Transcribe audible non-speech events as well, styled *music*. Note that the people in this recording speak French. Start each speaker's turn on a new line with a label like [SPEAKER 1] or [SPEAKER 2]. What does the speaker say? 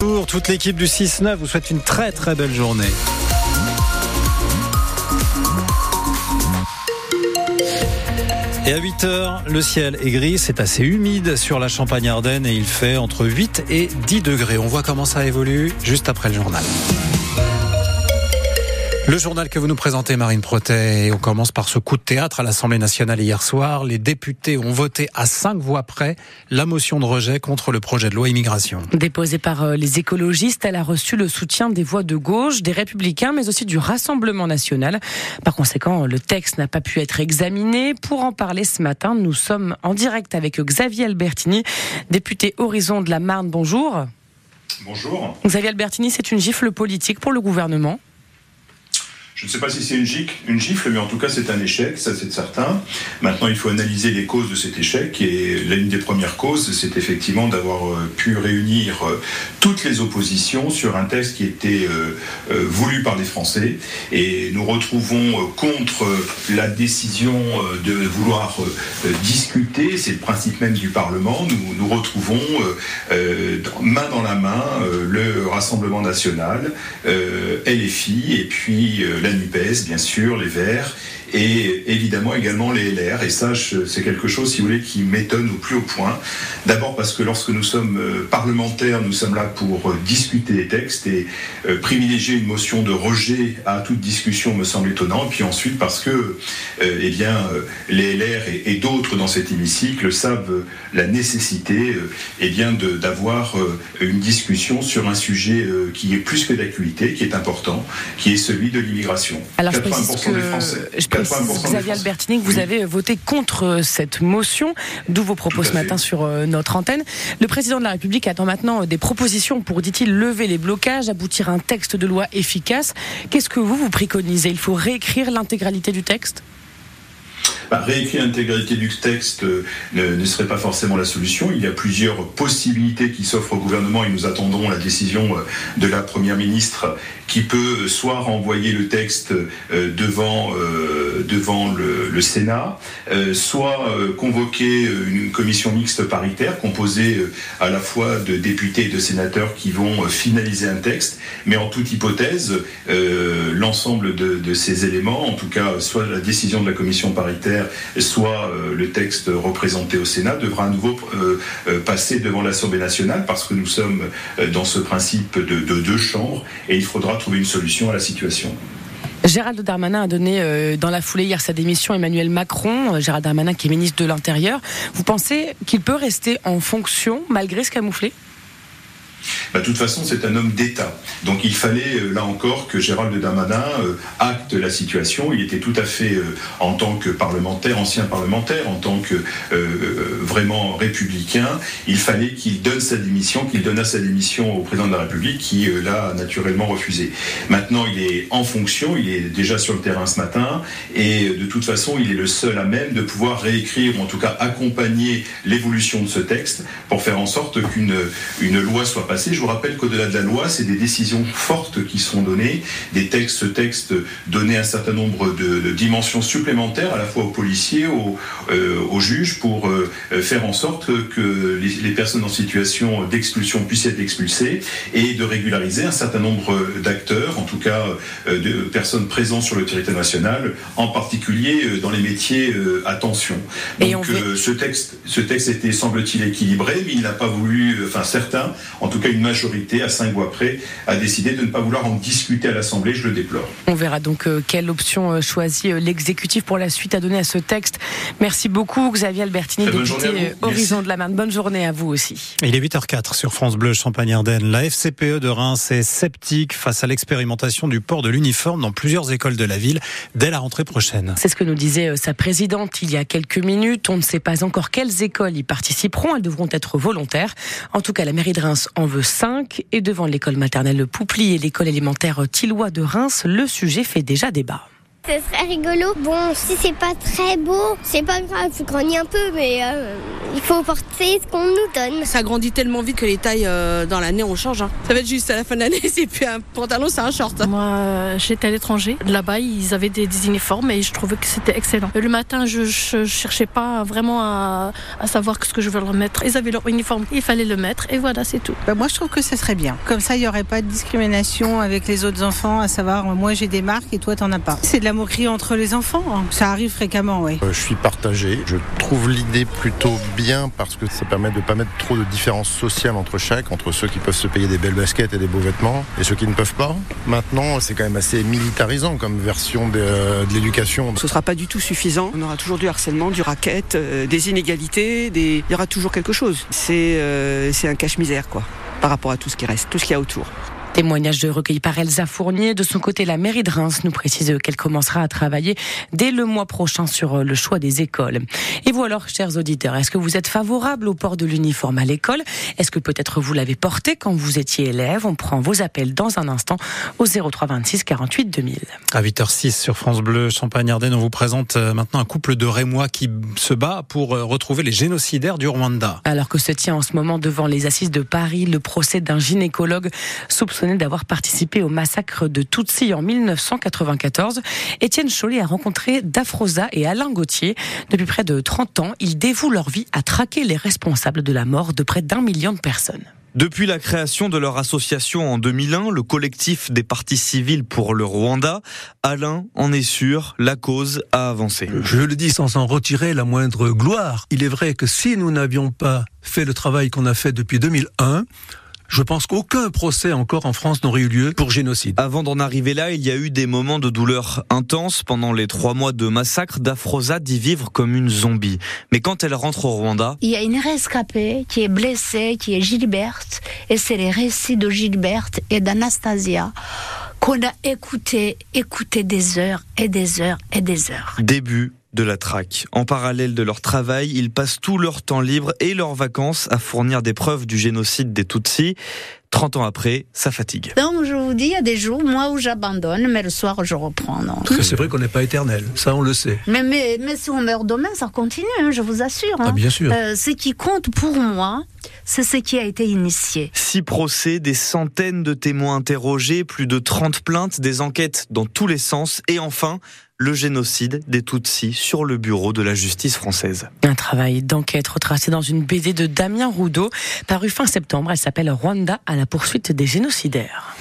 [SPEAKER 1] Bonjour, toute l'équipe du 6-9 vous souhaite une très très belle journée. Et à 8h, le ciel est gris, c'est assez humide sur la Champagne-Ardenne et il fait entre 8 et 10 degrés. On voit comment ça évolue juste après le journal. Le journal que vous nous présentez, Marine Protet, on commence par ce coup de théâtre à l'Assemblée nationale hier soir. Les députés ont voté à cinq voix près la motion de rejet contre le projet de loi immigration.
[SPEAKER 2] Déposée par euh, les écologistes, elle a reçu le soutien des voix de gauche, des républicains, mais aussi du Rassemblement national. Par conséquent, le texte n'a pas pu être examiné. Pour en parler ce matin, nous sommes en direct avec Xavier Albertini, député Horizon de la Marne. Bonjour.
[SPEAKER 3] Bonjour.
[SPEAKER 2] Xavier Albertini, c'est une gifle politique pour le gouvernement.
[SPEAKER 3] Je ne sais pas si c'est une, gifle, mais en tout cas c'est un échec, ça c'est certain. Maintenant il faut analyser les causes de cet échec et l'une des premières causes c'est effectivement d'avoir euh, pu réunir euh, toutes les oppositions sur un texte qui était euh, voulu par les Français. Et nous retrouvons contre la décision de vouloir discuter, c'est le principe même du Parlement, nous nous retrouvons main dans la main le Rassemblement national, LFI et puis la bien sûr, les Verts, et évidemment également les LR. Et ça, c'est quelque chose, si vous voulez, qui m'étonne au plus haut point. D'abord parce que lorsque nous sommes euh, parlementaires, nous sommes là pour euh, discuter des textes et euh, privilégier une motion de rejet à toute discussion me semble étonnant. Et puis ensuite parce que, eh bien, les LR et, d'autres dans cet hémicycle savent la nécessité, eh bien, d'avoir une discussion sur un sujet qui est plus que d'actualité, qui est important, qui est celui de l'immigration.
[SPEAKER 2] Alors, 80% des Français. Xavier Albertini, que vous avez voté contre euh, cette motion, d'où vos propos ce matin sur euh, notre antenne. Le président de la République attend maintenant des propositions pour, dit-il, lever les blocages, aboutir à un texte de loi efficace. Qu'est-ce que vous, vous préconisez? Il faut réécrire l'intégralité du texte?
[SPEAKER 3] Bah, réécrire l'intégralité du texte euh, ne, serait pas forcément la solution. Il y a plusieurs possibilités qui s'offrent au gouvernement et nous attendons la décision euh, de la Première ministre qui peut soit renvoyer le texte euh, devant, devant le, Sénat, soit convoquer une commission mixte paritaire composée à la fois de députés et de sénateurs qui vont finaliser un texte. Mais en toute hypothèse, l'ensemble de, ces éléments, en tout cas soit la décision de la commission paritaire, soit euh, le texte représenté au Sénat, devra à nouveau euh, euh, passer devant l'Assemblée nationale parce que nous sommes dans ce principe de, deux chambres et il faudra trouver une solution à la situation.
[SPEAKER 2] Gérald Darmanin a donné dans la foulée hier sa démission Emmanuel Macron, Gérald Darmanin qui est ministre de l'Intérieur. Vous pensez qu'il peut rester en fonction malgré ce camouflé
[SPEAKER 3] de toute façon, c'est un homme d'État. Donc il fallait, euh, là encore, que Gérald Darmanin euh, acte la situation. Il était tout à fait, euh, en tant que parlementaire, ancien parlementaire, en tant que vraiment républicain, il fallait qu'il donne sa démission, qu'il donne sa démission au président de la République, qui l'a naturellement refusé. Maintenant, il est en fonction, il est déjà sur le terrain ce matin, et de toute façon, il est le seul à même de pouvoir réécrire, ou en tout cas accompagner l'évolution de ce texte, pour faire en sorte qu'une une loi soit Je vous rappelle qu'au-delà de la loi, c'est des décisions fortes qui sont données, des textes, ce texte donnait un certain nombre de, dimensions supplémentaires à la fois aux policiers, aux, euh, aux juges, pour euh, faire en sorte que les, personnes en situation d'expulsion puissent être expulsées et de régulariser un certain nombre d'acteurs, en tout cas euh, de personnes présentes sur le territoire national, en particulier dans les métiers à tension. Donc ce texte, ce texte était semble-t-il équilibré, mais il n'a pas voulu, enfin certains, en tout cas une majorité, à cinq voix près, a décidé de ne pas vouloir en discuter à l'Assemblée. Je le déplore.
[SPEAKER 2] On verra donc euh, quelle option euh, choisit euh, l'exécutif pour la suite à donner à ce texte. Merci beaucoup, Xavier Albertini, député Horizon de la Marne. Bonne journée à vous aussi.
[SPEAKER 1] Il est 8h04 sur France Bleu Champagne-Ardenne. La FCPE de Reims est sceptique face à l'expérimentation du port de l'uniforme dans plusieurs écoles de la ville dès la rentrée prochaine.
[SPEAKER 2] C'est ce que nous disait sa présidente il y a quelques minutes. On ne sait pas encore quelles écoles y participeront. Elles devront être volontaires. En tout cas, la mairie de Reims en veut 5 et devant l'école maternelle Poupli et l'école élémentaire Tillois de Reims, le sujet fait déjà débat.
[SPEAKER 4] Ce serait rigolo. Bon, si c'est pas très beau, c'est pas grave, je grandis un peu, mais euh, il faut porter ce qu'on nous donne.
[SPEAKER 5] Ça grandit tellement vite que les tailles euh, dans l'année on change. Hein. Ça va être juste à la fin de l'année, *laughs* c'est plus un pantalon, c'est un short.
[SPEAKER 6] Moi, euh, j'étais à l'étranger. Là-bas, ils avaient des, uniformes et je trouvais que c'était excellent. Le matin, je, je cherchais pas vraiment à, à savoir ce que je veux leur mettre. Ils avaient leur uniforme, il fallait le mettre et voilà, c'est tout.
[SPEAKER 7] Bah, moi, je trouve que ce serait bien. Comme ça, il n'y aurait pas de discrimination avec les autres enfants, à savoir moi j'ai des marques et toi t'en as pas. C'est de la moquerie entre les enfants. Hein. Ça arrive fréquemment, oui.
[SPEAKER 8] Euh, je suis partagé. Je trouve l'idée plutôt bien parce que ça permet de ne pas mettre trop de différences sociales entre chaque, entre ceux qui peuvent se payer des belles baskets et des beaux vêtements et ceux qui ne peuvent pas. Maintenant, c'est quand même assez militarisant comme version de, euh, de l'éducation.
[SPEAKER 9] Ce ne sera pas du tout suffisant. On aura toujours du harcèlement, du racket, euh, des inégalités, des... il y aura toujours quelque chose. C'est c'est un cache-misère, quoi, par rapport à tout ce qui reste, tout ce qu'il y a autour.
[SPEAKER 2] Témoignage de recueilli par Elsa Fournier. De son côté, la mairie de Reims nous précise qu'elle commencera à travailler dès le mois prochain sur euh, le choix des écoles. Et vous alors, chers auditeurs, est-ce que vous êtes favorable au port de l'uniforme à l'école? Est-ce que peut-être vous l'avez porté quand vous étiez élève? On prend vos appels dans un instant au 03 26 48 2000.
[SPEAKER 1] À 8h06 sur France Bleu, Champagne-Ardenne, on vous présente euh, maintenant un couple de Rémois qui se bat pour euh, retrouver les génocidaires du Rwanda.
[SPEAKER 2] Alors que se tient en ce moment devant les assises de Paris le procès d'un gynécologue soupçonné d'avoir participé au massacre de Tutsi en 1994. Étienne Chollet a rencontré Dafrosa et Alain Gauthier. Depuis près de 30 ans, ils dévouent leur vie à traquer les responsables de la mort de près d'un million de personnes.
[SPEAKER 10] Depuis la création de leur association en 2001, le collectif des partis civils pour le Rwanda, Alain en est sûr, la cause a avancé.
[SPEAKER 11] Je le dis sans en retirer la moindre gloire. Il est vrai que si nous n'avions pas fait le travail qu'on a fait depuis 2001, je pense qu'aucun procès encore en France n'aurait eu lieu pour génocide.
[SPEAKER 10] Avant d'en arriver là, il y a eu des moments de douleur intense pendant les trois mois de massacre. D'Afrosa d'y vivre comme une zombie. Mais quand elle rentre au Rwanda,
[SPEAKER 12] il y a une rescapée qui est blessée, qui est Gilberte, et c'est les récits de Gilberte et d'Anastasia qu'on a écouté, écouté des heures et des heures et des heures.
[SPEAKER 10] Début de la traque. En parallèle de leur travail, ils passent tout leur temps libre et leurs vacances à fournir des preuves du génocide des Tutsis. 30 ans après, ça fatigue.
[SPEAKER 12] Donc je vous dis, il y a des jours, moi, où j'abandonne, mais le soir, je reprends.
[SPEAKER 11] C'est vrai qu'on n'est pas éternel, ça on le sait.
[SPEAKER 12] Mais, mais, mais si on meurt demain, ça continue, hein, je vous assure.
[SPEAKER 11] Ah, bien sûr.
[SPEAKER 12] Euh, ce qui compte pour moi, c'est ce qui a été initié.
[SPEAKER 10] Six procès, des centaines de témoins interrogés, plus de 30 plaintes, des enquêtes dans tous les sens, et enfin, le génocide des Tutsis sur le bureau de la justice française.
[SPEAKER 2] Un travail d'enquête retracé dans une BD de Damien Roudot, paru fin septembre. Elle s'appelle Rwanda à la poursuite des génocidaires.